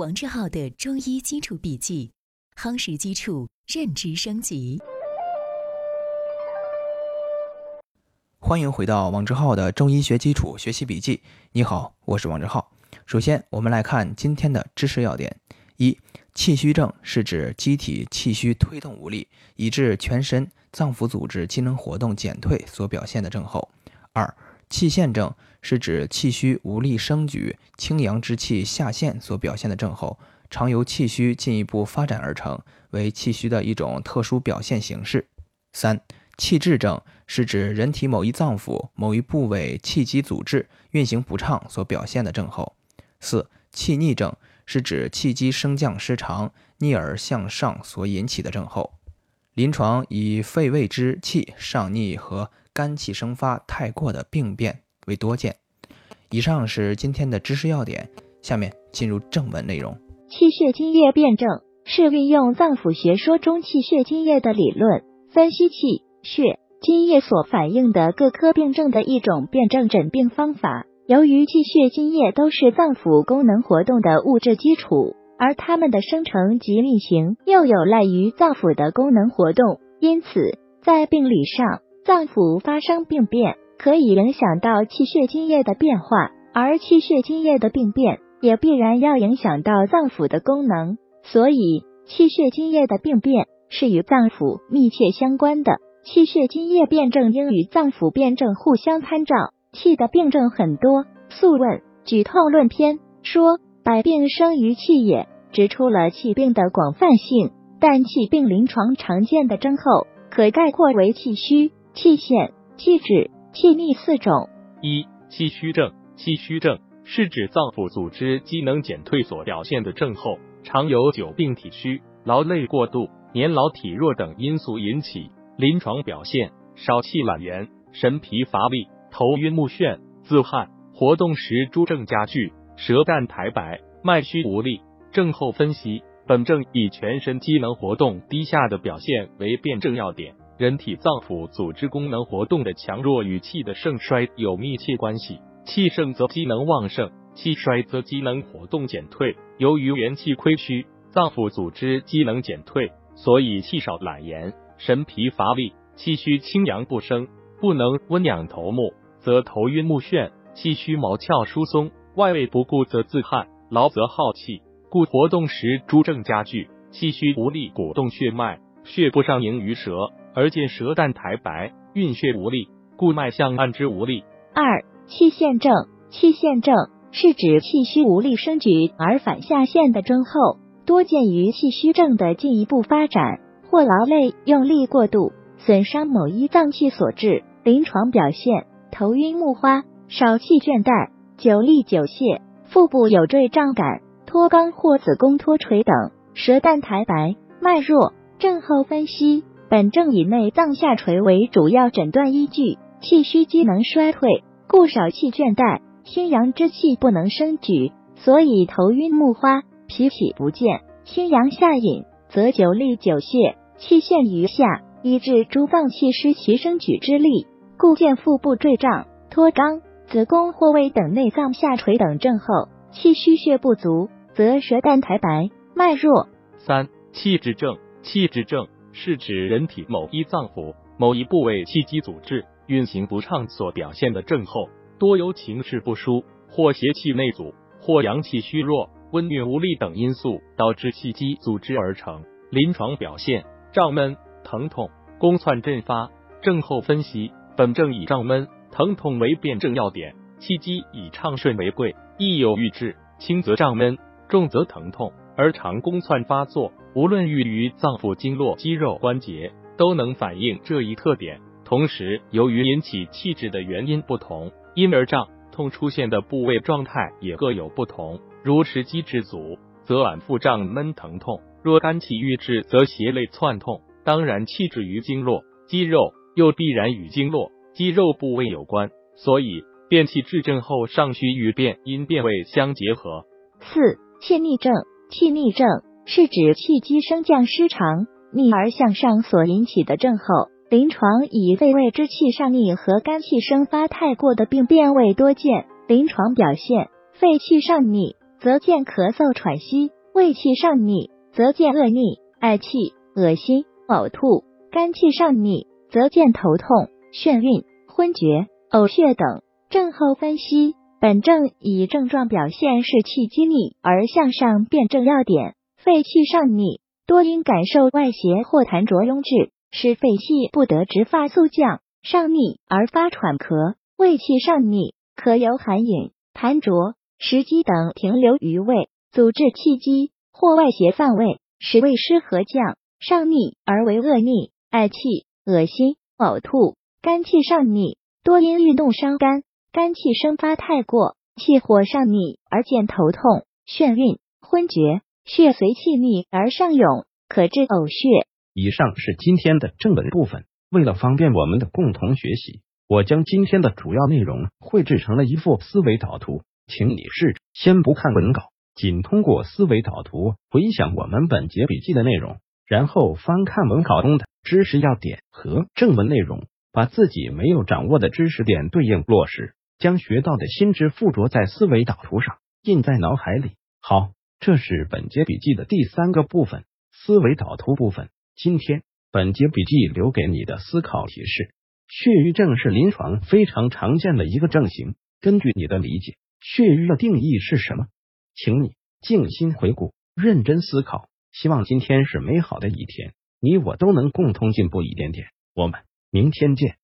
王志浩的中医基础笔记，夯实基础，认知升级。欢迎回到王志浩的中医学基础学习笔记。你好，我是王志浩。首先，我们来看今天的知识要点：一、气虚症是指机体气虚推动无力，以致全身脏腑组织机能活动减退所表现的症候；二、气陷症是指气虚无力升举，清阳之气下陷所表现的症候，常由气虚进一步发展而成，为气虚的一种特殊表现形式；三、气滞症是指人体某一脏腑、某一部位气机组织运行不畅所表现的症候。四、气逆症是指气机升降失常、逆而向上所引起的症候。临床以肺胃之气上逆和肝气生发太过的病变为多见。以上是今天的知识要点，下面进入正文内容。气血津液辩证是运用脏腑学说中气血津液的理论，分析气。血、津液所反映的各科病症的一种辩证诊病方法。由于气血津液都是脏腑功能活动的物质基础，而它们的生成及运行又有赖于脏腑的功能活动，因此在病理上，脏腑发生病变可以影响到气血津液的变化，而气血津液的病变也必然要影响到脏腑的功能。所以，气血津液的病变是与脏腑密切相关的。气血津液辩证应与脏腑辩证互相参照。气的病症很多，《素问·举痛论篇》说：“百病生于气也。”指出了气病的广泛性。但气病临床常见的症候，可概括为气虚、气陷、气滞、气逆四种。一、气虚症。气虚症是指脏腑组织机能减退所表现的症候，常由久病体虚、劳累过度、年老体弱等因素引起。临床表现：少气懒言，神疲乏力，头晕目眩，自汗，活动时诸症加剧，舌淡苔白，脉虚无力。症候分析：本症以全身机能活动低下的表现为辩证要点。人体脏腑组织功能活动的强弱与气的盛衰有密切关系，气盛则机能旺盛，气衰则机能活动减退。由于元气亏虚，脏腑组织机能减退，所以气少懒言。神疲乏力，气虚清阳不升，不能温养头目，则头晕目眩；气虚毛窍疏松，外卫不顾，则自汗；劳则耗气，故活动时诸症加剧。气虚无力鼓动血脉，血不上盈于舌，而见舌淡苔白，运血无力，故脉象按之无力。二、气陷症。气陷症是指气虚无力升举而反下陷的症候，多见于气虚症的进一步发展。或劳累用力过度，损伤某一脏器所致。临床表现：头晕目花、少气倦怠、久立久泻、腹部有坠胀感、脱肛或子宫脱垂等，舌淡苔白，脉弱。症候分析：本症以内脏下垂为主要诊断依据，气虚机能衰退，故少气倦怠，清阳之气不能升举，所以头晕目花，脾气不健，清阳下引，则久立久泻。气陷于下，以致诸脏气失其升举之力，故见腹部坠胀、脱肛、子宫或胃等内脏下垂等症候。气虚血不足，则舌淡苔白，脉弱。三、气滞症。气滞症是指人体某一脏腑、某一部位气机组织运行不畅所表现的症候，多由情志不舒、或邪气内阻、或阳气虚弱、温运无力等因素导致气机组织而成。临床表现。胀闷、疼痛、宫窜阵发，症候分析：本症以胀闷、疼痛为辨证要点，气机以畅顺为贵，亦有郁滞，轻则胀闷，重则疼痛，而常宫窜发作。无论郁于脏腑、经络、肌肉、关节，都能反映这一特点。同时，由于引起气滞的原因不同，因而胀痛出现的部位状态也各有不同。如食积滞阻，则脘腹胀闷疼痛。若肝气郁滞，则胁肋窜痛。当然，气滞于经络、肌肉，又必然与经络、肌肉部位有关。所以，变气滞症后，尚需与变因变位相结合。四、泄逆症。气逆症是指气机升降失常、逆而向上所引起的症候。临床以肺胃之气上逆和肝气生发太过的病变为多见。临床表现：肺气上逆，则见咳嗽喘息；胃气上逆，则见恶逆、嗳气、恶心、呕吐；肝气上逆，则见头痛、眩晕、昏厥、呕血等。症候分析：本症以症状表现是气机逆而向上辩证要点：肺气上逆，多因感受外邪或痰浊壅滞，使肺气不得直发速降；上逆而发喘咳；胃气上逆，可有寒饮、痰浊。食积等停留于胃，阻滞气机或外邪犯胃，使胃湿和降，上逆而为恶逆，嗳气、恶心、呕吐；肝气上逆，多因运动伤肝，肝气生发太过，气火上逆而见头痛、眩晕、昏厥，血随气逆而上涌，可致呕血。以上是今天的正文部分。为了方便我们的共同学习，我将今天的主要内容绘制成了一幅思维导图。请你试着先不看文稿，仅通过思维导图回想我们本节笔记的内容，然后翻看文稿中的知识要点和正文内容，把自己没有掌握的知识点对应落实，将学到的新知附着在思维导图上，印在脑海里。好，这是本节笔记的第三个部分——思维导图部分。今天本节笔记留给你的思考提示：血瘀症是临床非常常见的一个症型，根据你的理解。血瘀的定义是什么？请你静心回顾，认真思考。希望今天是美好的一天，你我都能共同进步一点点。我们明天见。